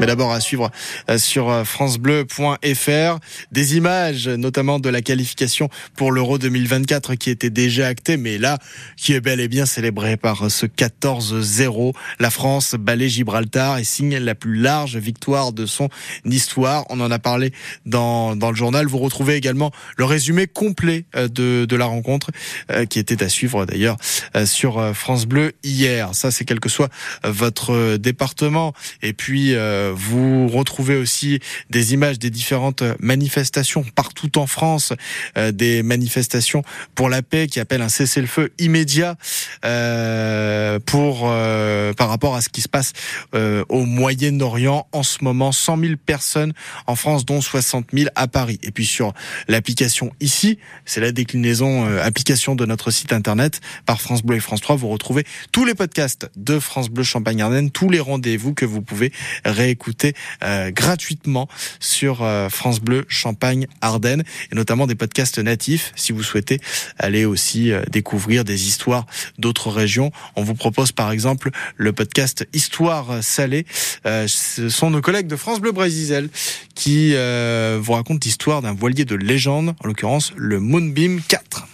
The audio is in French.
Mais d'abord à suivre euh, sur euh, francebleu.fr des images notamment de la qualification pour l'Euro 2024 qui était déjà actée mais là qui est bel et bien célébrée par ce 14-0. La France balaye Gibraltar et signe la plus large victoire de son histoire. On en a parlé dans, dans le journal. Vous retrouvez également le résumé complet euh, de, de la rencontre qui était à suivre d'ailleurs sur France Bleu hier. Ça c'est quel que soit votre département. Et puis vous retrouvez aussi des images des différentes manifestations partout en France, euh, des manifestations pour la paix qui appellent un cessez-le-feu immédiat euh, pour euh, par rapport à ce qui se passe au Moyen-Orient en ce moment. 100 000 personnes en France, dont 60 000 à Paris. Et puis sur l'application ici, c'est la déclinaison application de notre site internet par France Bleu et France 3. Vous retrouvez tous les podcasts de France Bleu Champagne-Ardenne, tous les rendez-vous que vous pouvez réécouter euh, gratuitement sur euh, France Bleu Champagne Ardennes et notamment des podcasts natifs si vous souhaitez aller aussi euh, découvrir des histoires d'autres régions. On vous propose par exemple le podcast Histoire salée. ce sont nos collègues de France Bleu Brésil qui vous racontent l'histoire d'un voilier de légende, en l'occurrence le Moonbeam 4.